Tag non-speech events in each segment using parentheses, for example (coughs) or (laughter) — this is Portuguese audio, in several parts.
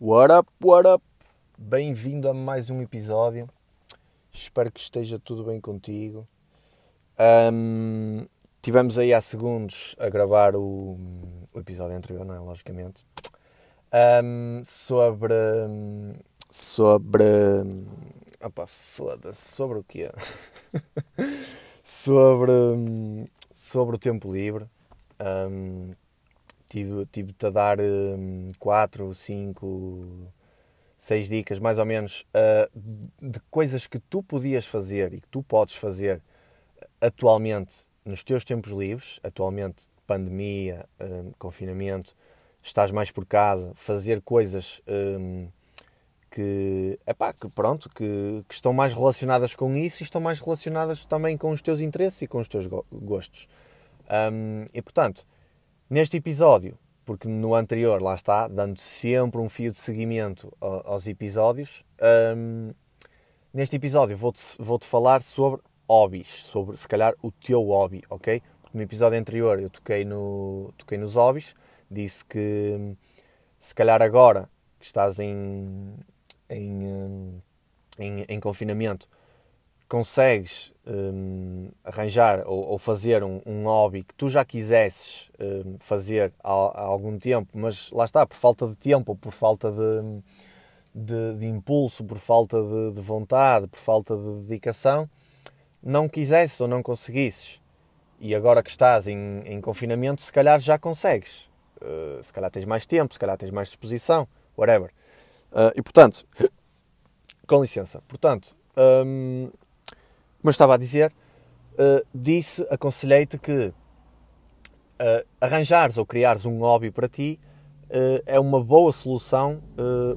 What up, what up? Bem-vindo a mais um episódio. Espero que esteja tudo bem contigo. Um, tivemos aí há segundos a gravar o, o episódio anterior, não é? Logicamente. Um, sobre. Sobre. Opa, foda-se. Sobre o quê? (laughs) sobre. Sobre o tempo livre. Um, tive, tive-te a dar 4, 5, 6 dicas, mais ou menos, uh, de coisas que tu podias fazer e que tu podes fazer atualmente nos teus tempos livres, atualmente pandemia, um, confinamento, estás mais por casa, fazer coisas um, que, epá, que pronto, que, que, estão mais relacionadas com isso e estão mais relacionadas também com os teus interesses e com os teus gostos. Um, e portanto, neste episódio, porque no anterior, lá está, dando sempre um fio de seguimento aos episódios, um, neste episódio vou-te vou -te falar sobre hobbies, sobre se calhar o teu hobby, ok? Porque no episódio anterior eu toquei, no, toquei nos hobbies, disse que se calhar agora que estás em, em, em, em confinamento consegues um, arranjar ou, ou fazer um, um, hobby que tu já quisesses um, fazer há, há, algum tempo, mas lá está, por falta de tempo ou por falta de, de, de impulso, por falta de, de, vontade, por falta de dedicação, não quisesses ou não conseguisses. E agora que estás em, em confinamento, se calhar já consegues. Uh, se calhar tens mais tempo, se calhar tens mais disposição, whatever. Uh, e portanto, (coughs) com licença, portanto, eu estava a dizer, uh, disse, aconselhei-te que uh, arranjares ou criares um hobby para ti uh, é uma boa solução,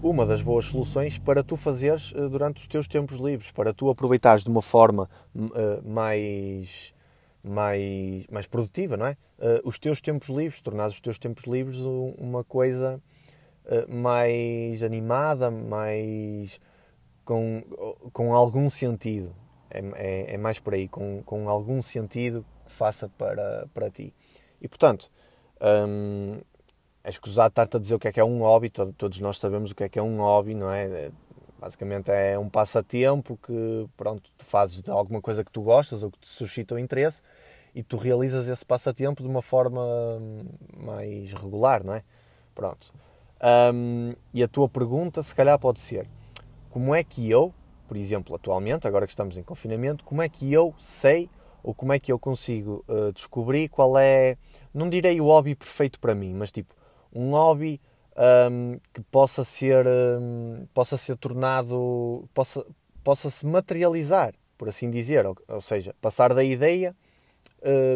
uma das boas soluções para tu fazeres durante os teus tempos livres, para tu aproveitares de uma forma mais, mais, mais produtiva, não é? os teus tempos livres, tornares os teus tempos livres uma coisa mais animada, mais com, com algum sentido. É, é, é, mais por aí, com, com algum sentido que faça para, para ti. E portanto, hum, é escusado estar-te a dizer o que é que é um hobby, todos, nós sabemos o que é que é um hobby, não é? é? Basicamente é um passatempo que pronto, tu fazes de alguma coisa que tu gostas ou que te suscita o interesse e tu realizas esse passatempo de uma forma mais regular, não é? Pronto. Um, e a tua pergunta, se calhar, pode ser: como é que eu, por exemplo, atualmente, agora que estamos em confinamento, como é que eu sei ou como é que eu consigo uh, descobrir qual é, não direi o hobby perfeito para mim, mas tipo, um hobby um, que possa ser, um, possa ser tornado, possa, possa se materializar, por assim dizer, ou, ou seja, passar da ideia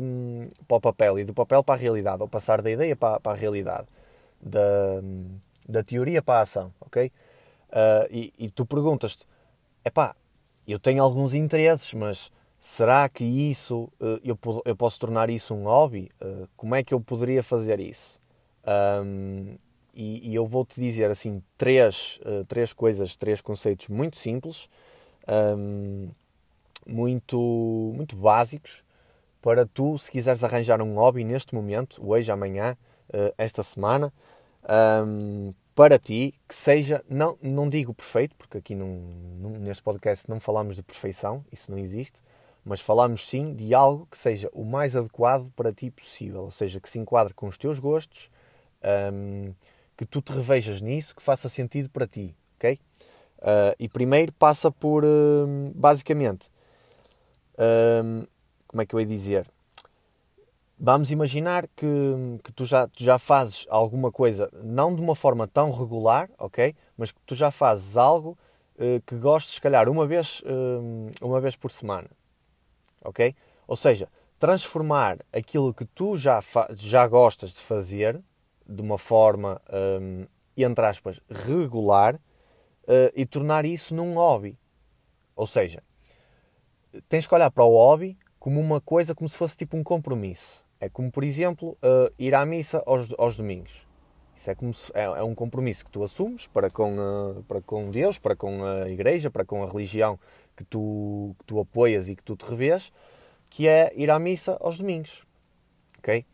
um, para o papel e do papel para a realidade, ou passar da ideia para, para a realidade, da, da teoria para a ação, ok? Uh, e, e tu perguntas-te, epá, eu tenho alguns interesses, mas será que isso, eh, eu, eu posso tornar isso um hobby? Eh, como é que eu poderia fazer isso? Um, e, e, eu vou-te dizer assim três, uh, três coisas, três conceitos muito simples, um, muito, muito básicos, para tu, se quiseres arranjar um hobby neste momento, hoje, amanhã, esta semana, um, para ti que seja, não, não digo perfeito, porque aqui não, não, neste podcast não falamos de perfeição, isso não existe, mas falamos sim de algo que seja o mais adequado para ti possível, ou seja, que se enquadre com os teus gostos, um, que tu te revejas nisso, que faça sentido para ti, ok? Uh, e primeiro passa por, uh, basicamente, uh, como é que eu ia dizer? Vamos imaginar que, que tu, já, tu já fazes alguma coisa, não de uma forma tão regular, ok? Mas que tu já fazes algo uh, que gostes, se calhar, uma vez, uh, uma vez por semana, ok? Ou seja, transformar aquilo que tu já, já gostas de fazer de uma forma, um, entre aspas, regular uh, e tornar isso num hobby. Ou seja, tens que olhar para o hobby como uma coisa, como se fosse tipo um compromisso. É como, por exemplo, uh, ir à missa aos, aos domingos. Isso é, como se, é, é, um compromisso que tu assumes para com, uh, para com Deus, para com a igreja, para com a religião que tu, que tu apoias e que tu te revês, que é ir à missa aos domingos. Ok?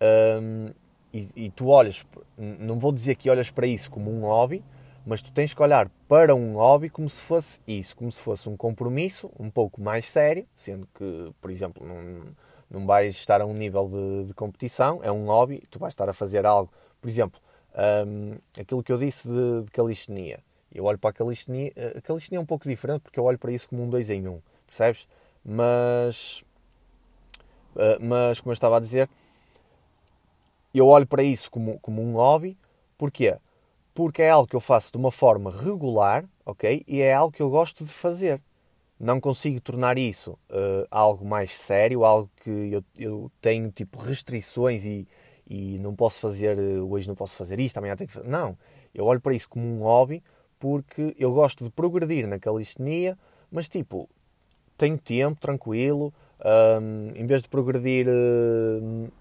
Um, e, e, tu olhas, não vou dizer que olhas para isso como um hobby, Mas tu tens que olhar para um hobby como se fosse isso, como se fosse um compromisso um pouco mais sério, sendo que, por exemplo, não, não vais estar a um nível de, de competição, é um hobby, tu vais estar a fazer algo. Por exemplo, um, aquilo que eu disse de, de calistenia. Eu olho para a calistenia, a calistenia é um pouco diferente porque eu olho para isso como um dois em um, percebes? Mas, uh, mas como eu estava a dizer, eu olho para isso como, como um hobby, porquê? Porque é algo que eu faço de uma forma regular, ok? E é algo que eu gosto de fazer. Não consigo tornar isso uh, algo mais sério, algo que eu, eu tenho tipo restrições e, e não posso fazer, uh, hoje não posso fazer isto, amanhã tenho que fazer. Não, eu olho para isso como um hobby porque eu gosto de progredir na calistenia, mas tipo, tenho tempo, tranquilo, um, em vez de progredir uh,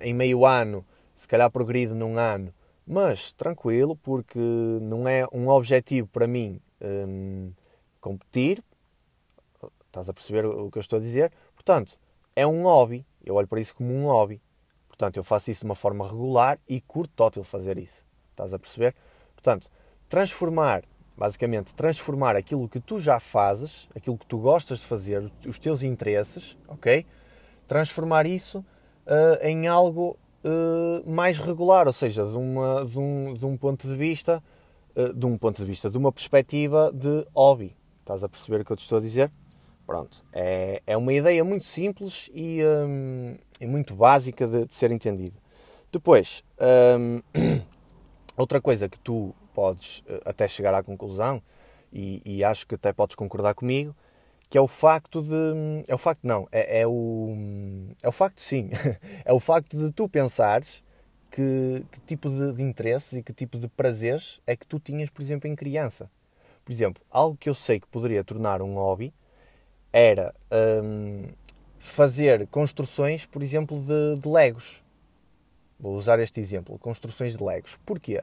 em meio ano, se calhar progredido num ano, mas tranquilo, porque não é um objetivo para mim um, competir, estás a perceber o que eu estou a dizer? Portanto, é um hobby, eu olho para isso como um hobby, portanto, eu faço isso de uma forma regular e curto total fazer isso, estás a perceber? Portanto, transformar, basicamente, transformar aquilo que tu já fazes, aquilo que tu gostas de fazer, os teus interesses, ok? Transformar isso uh, em algo uh, mais regular, ou seja, de, uma, de, um, de um ponto de vista, uh, de um ponto de vista, de uma perspectiva de hobby. Estás a perceber o que eu te estou a dizer? Pronto, é, é uma ideia muito simples e, um, e muito básica de, de, ser entendida. Depois, um, (clears throat) outra coisa que tu podes eh, até chegar à conclusão, e, e, acho que até podes concordar comigo, que é o facto de. É o facto, não, é, é o. É o facto, sim. (laughs) é o facto de tu pensares que, que tipo de, de interesses e que tipo de prazeres é que tu tinhas, por exemplo, em criança. Por exemplo, algo que eu sei que poderia tornar um hobby era hum, fazer construções, por exemplo, de, de Legos. Vou usar este exemplo: construções de Legos. Porquê?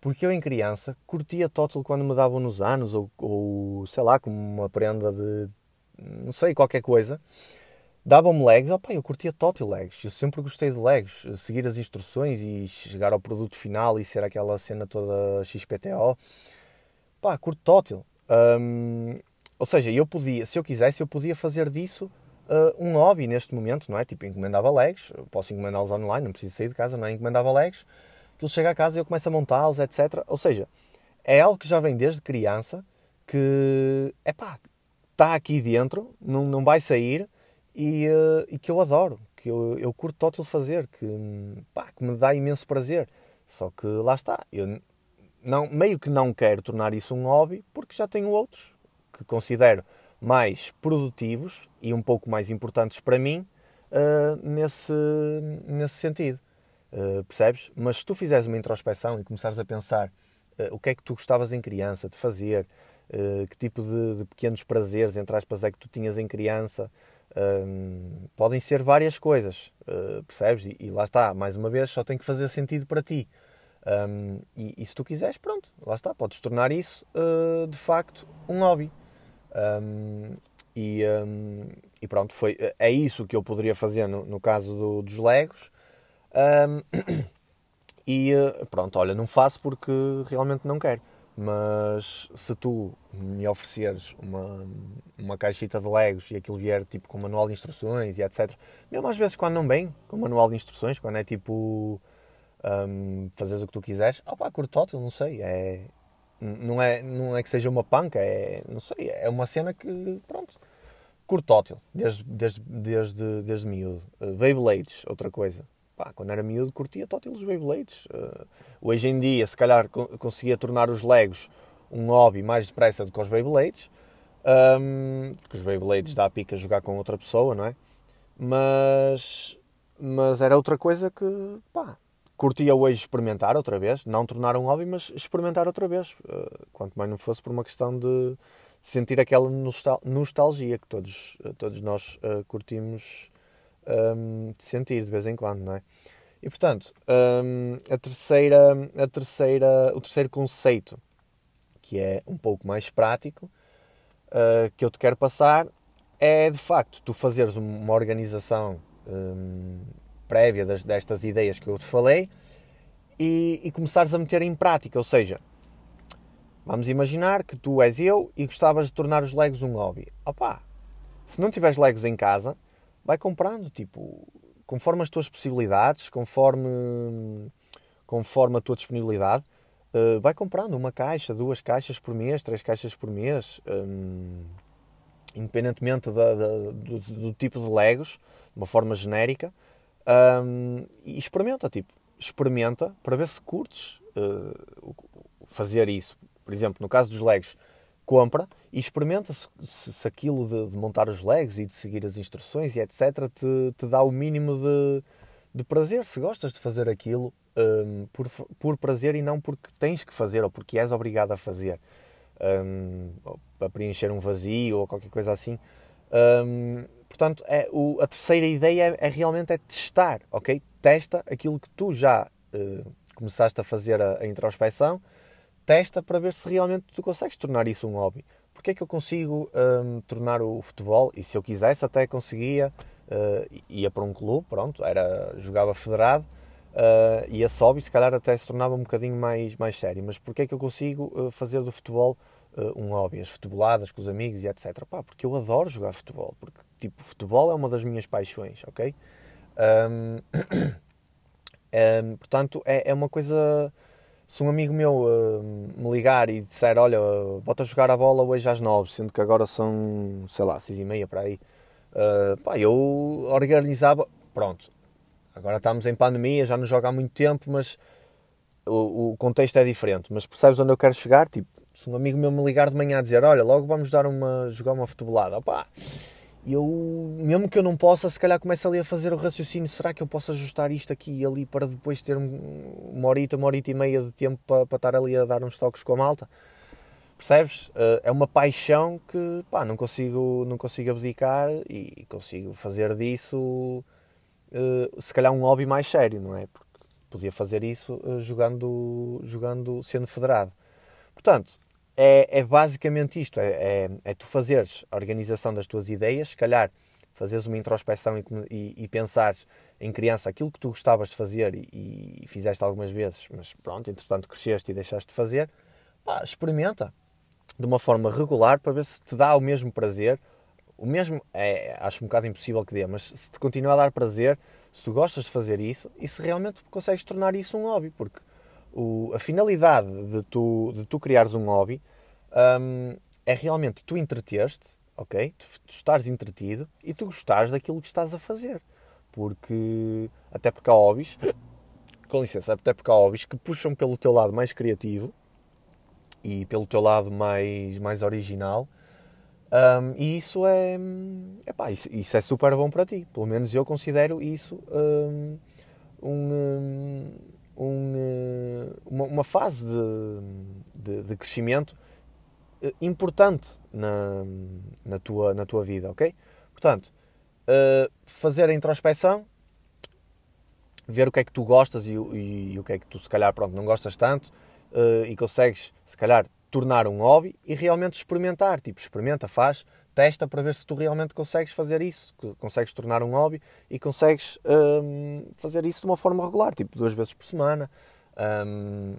Porque eu, em criança, curtia Total quando me davam nos anos, ou, ou sei lá, como uma prenda de. não sei, qualquer coisa. Davam-me Legos, opa, eu curtia Total Legos. Eu sempre gostei de Legos. Seguir as instruções e chegar ao produto final e ser aquela cena toda XPTO. Pá, curto Total. Um, ou seja, eu podia, se eu quisesse, eu podia fazer disso uh, um hobby neste momento, não é? Tipo, encomendava Legos, posso encomendá-los online, não preciso sair de casa, não é? Encomendava Legos aquilo chega a casa e eu começo a montá-los, etc. Ou seja, é algo que já vem desde criança, que, é pá, está aqui dentro, não, não vai sair e, uh, e que eu adoro, que eu, eu curto total fazer, que, pá, que me dá imenso prazer. Só que lá está, eu não, meio que não quero tornar isso um hobby, porque já tenho outros que considero mais produtivos e um pouco mais importantes para mim uh, nesse, nesse sentido. Uh, percebes? Mas se tu fizeres uma introspeção e começares a pensar uh, o que é que tu gostavas em criança de fazer, uh, que tipo de, de, pequenos prazeres, entre aspas, é que tu tinhas em criança, podem ser várias coisas, percebes? E, e, lá está, mais uma vez, só tem que fazer sentido para ti. Um, e, e, se tu quiseres, pronto, lá está, podes tornar isso de facto um hobby. Um, e, um, e, pronto, foi, é isso que eu poderia fazer no, no caso do, dos Legos. Um, (coughs) e eh, pronto, olha, não faço porque realmente não quero. Mas se tu me ofereceres uma, uma caixita de Legos e aquilo vier tipo com manual de instruções e etc. Mesmo às vezes quando não vem com manual de instruções, quando é tipo um, fazes o que tu quiseres, opá, curto total, não sei, é, não, é, não é que seja uma panca, é, não sei, é uma cena que, pronto, curto total, desde, desde, desde, desde miúdo. Uh, Beyblades, outra coisa, Pá, quando era miúdo curtia total os Beyblades. Uh, hoje em dia, se calhar, conseguia tornar os Legos um hobby mais depressa do que os Beyblades. Um, porque os Beyblades dá a pica jogar com outra pessoa, não é? Mas, mas era outra coisa que, pá, curtia hoje experimentar outra vez. Não tornar um hobby, mas experimentar outra vez. Uh, quanto mais não fosse por uma questão de sentir aquela nostalgia que todos, todos nós uh, curtimos um, de sentir de vez em quando, não é? E portanto, um, a terceira, a terceira, o terceiro conceito, que é um pouco mais prático, uh, que eu te quero passar, é de facto tu fazeres uma organização um, prévia das, destas ideias que eu te falei e, e começares a meter em prática, ou seja, Vamos imaginar que tu és eu e gostavas de tornar os Legos um hobby. Opá, se não tiveres Legos em casa, vai comprando, tipo, conforme as tuas possibilidades, conforme, conforme a tua disponibilidade, uh, vai comprando uma caixa, duas caixas por mês, três caixas por mês, um, independentemente da, da, do, do, tipo de Legos, de uma forma genérica, um, e experimenta, tipo, experimenta para ver se curtes uh, fazer isso. Por exemplo, no caso dos Legos, compra e experimenta se, se aquilo de, de, montar os Legos e de seguir as instruções e etc. te, te dá o mínimo de, de prazer, se gostas de fazer aquilo um, por, por prazer e não porque tens que fazer ou porque és obrigado a fazer. Um, para preencher um vazio ou qualquer coisa assim. Um, portanto, é, o, a terceira ideia é, é, realmente é testar, ok? Testa aquilo que tu já uh, começaste a fazer a, a introspeção, testa para ver se realmente tu consegues tornar isso um hobby. Porque é que eu consigo um, tornar o futebol, e se eu quisesse até conseguia, uh, ia para um clube, pronto, era, jogava federado, uh, ia só hobby se calhar até se tornava um bocadinho mais, mais sério. Mas porque é que eu consigo uh, fazer do futebol uh, um hobby? As futeboladas com os amigos e etc. Pá, porque eu adoro jogar futebol. Porque, tipo, futebol é uma das minhas paixões, ok? Um, um, (clears throat) portanto, é, é uma coisa se um amigo meu uh, me ligar e disser, olha, bota a jogar a bola hoje às nove, sendo que agora são, sei lá, seis e meia para aí, uh, pá, eu organizava, pronto, agora estamos em pandemia, já não joga há muito tempo, mas o, o, contexto é diferente, mas percebes onde eu quero chegar? Tipo, se um amigo meu me ligar de manhã a dizer, olha, logo vamos dar uma, jogar uma futebolada, pá, e eu, mesmo que eu não possa, se calhar começo ali a fazer o raciocínio: será que eu posso ajustar isto aqui e ali para depois ter uma horita, uma horita e meia de tempo para, para estar ali a dar uns toques com a malta? Percebes? Eh, é uma paixão que pá, não, consigo, não consigo abdicar e consigo fazer disso, eh, se calhar, um hobby mais sério, não é? Podia fazer isso eh, jogando, jogando sendo federado. Portanto, é, é basicamente isto: é, é, é, tu fazeres a organização das tuas ideias, se calhar fazeres uma introspeção e, e, e pensares em criança aquilo que tu gostavas de fazer e, e, fizeste algumas vezes, mas pronto, entretanto cresceste e deixaste de fazer, pá, experimenta de uma forma regular para ver se te dá o mesmo prazer. O mesmo, é, acho um bocado impossível que dê, mas se te continua a dar prazer, se tu gostas de fazer isso e se realmente consegues tornar isso um hobby, porque o, a finalidade de tu, de tu criares um hobby um, é realmente tu entreter-te, ok? Tu, tu estás entretido e tu gostares daquilo que estás a fazer. Porque, até porque há hobbies, (coughs) com licença, até porque há hobbies que puxam pelo teu lado mais criativo e pelo teu lado mais, mais original. Um, e isso é, epá, isso, isso, é super bom para ti. Pelo menos eu considero isso um, um, uma, uma, fase de, de, de, crescimento eh, importante na, na, tua, na tua vida, ok? Portanto, uh, fazer a introspeção, ver o que é que tu gostas e, e, e, o que é que tu se calhar pronto, não gostas tanto uh, e consegues se calhar tornar um hobby e realmente experimentar, tipo, experimenta, faz, testa para ver se tu realmente consegues fazer isso, consegues tornar um hobby e consegues um, fazer isso de uma forma regular, tipo duas vezes por semana. Um,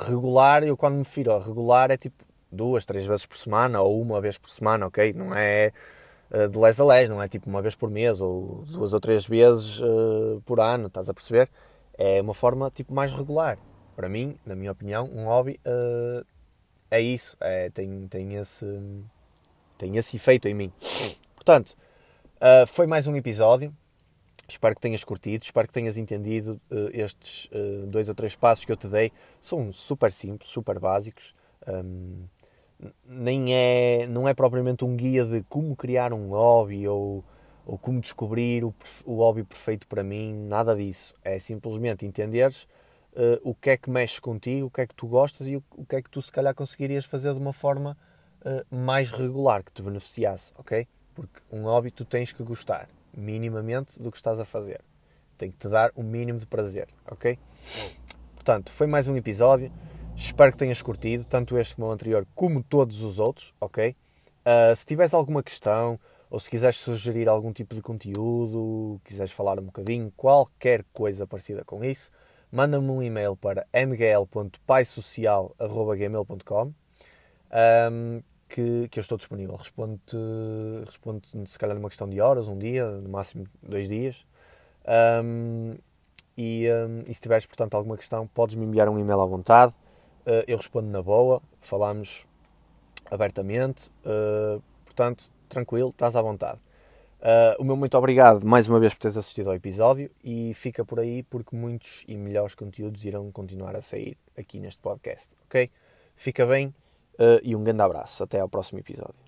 regular, eu quando me refiro a regular é tipo duas, três vezes por semana ou uma vez por semana, ok? Não é uh, de les a les, não é tipo uma vez por mês ou duas ou três vezes uh, por ano, estás a perceber? É uma forma tipo mais regular. Para mim, na minha opinião, um hobby uh, é isso, é, tem, tem esse tem esse efeito em mim. Portanto, uh, foi mais um episódio. Espero que tenhas curtido, espero que tenhas entendido uh, estes uh, dois ou três passos que eu te dei. São super simples, super básicos. Um, nem é, não é propriamente um guia de como criar um hobby ou, ou como descobrir o, o hobby perfeito para mim, nada disso. É simplesmente entenderes uh, o que é que mexe contigo, o que é que tu gostas e o, o que é que tu se calhar conseguirias fazer de uma forma uh, mais regular, que te beneficiasse, ok? Porque um hobby tu tens que gostar minimamente do que estás a fazer. Tem que te dar o um mínimo de prazer, ok? Portanto, foi mais um episódio. Espero que tenhas curtido, tanto este como o anterior, como todos os outros, ok? Uh, se tiveres alguma questão ou se quiseres sugerir algum tipo de conteúdo, quiseres falar um bocadinho, qualquer coisa parecida com isso, manda-me um e-mail para mgl.paisocial.gmail.com um, que, que eu estou disponível. Respondo-te respondo se calhar numa questão de horas, um dia, no máximo dois dias. Um, e, um, e, se tiveres, portanto, alguma questão, podes-me enviar um e-mail à vontade. Uh, eu respondo na boa, falamos abertamente. Uh, portanto, tranquilo, estás à vontade. Uh, o meu muito obrigado mais uma vez por teres assistido ao episódio e fica por aí porque muitos e melhores conteúdos irão continuar a sair aqui neste podcast, ok? Fica bem uh, e um grande abraço. Até ao próximo episódio.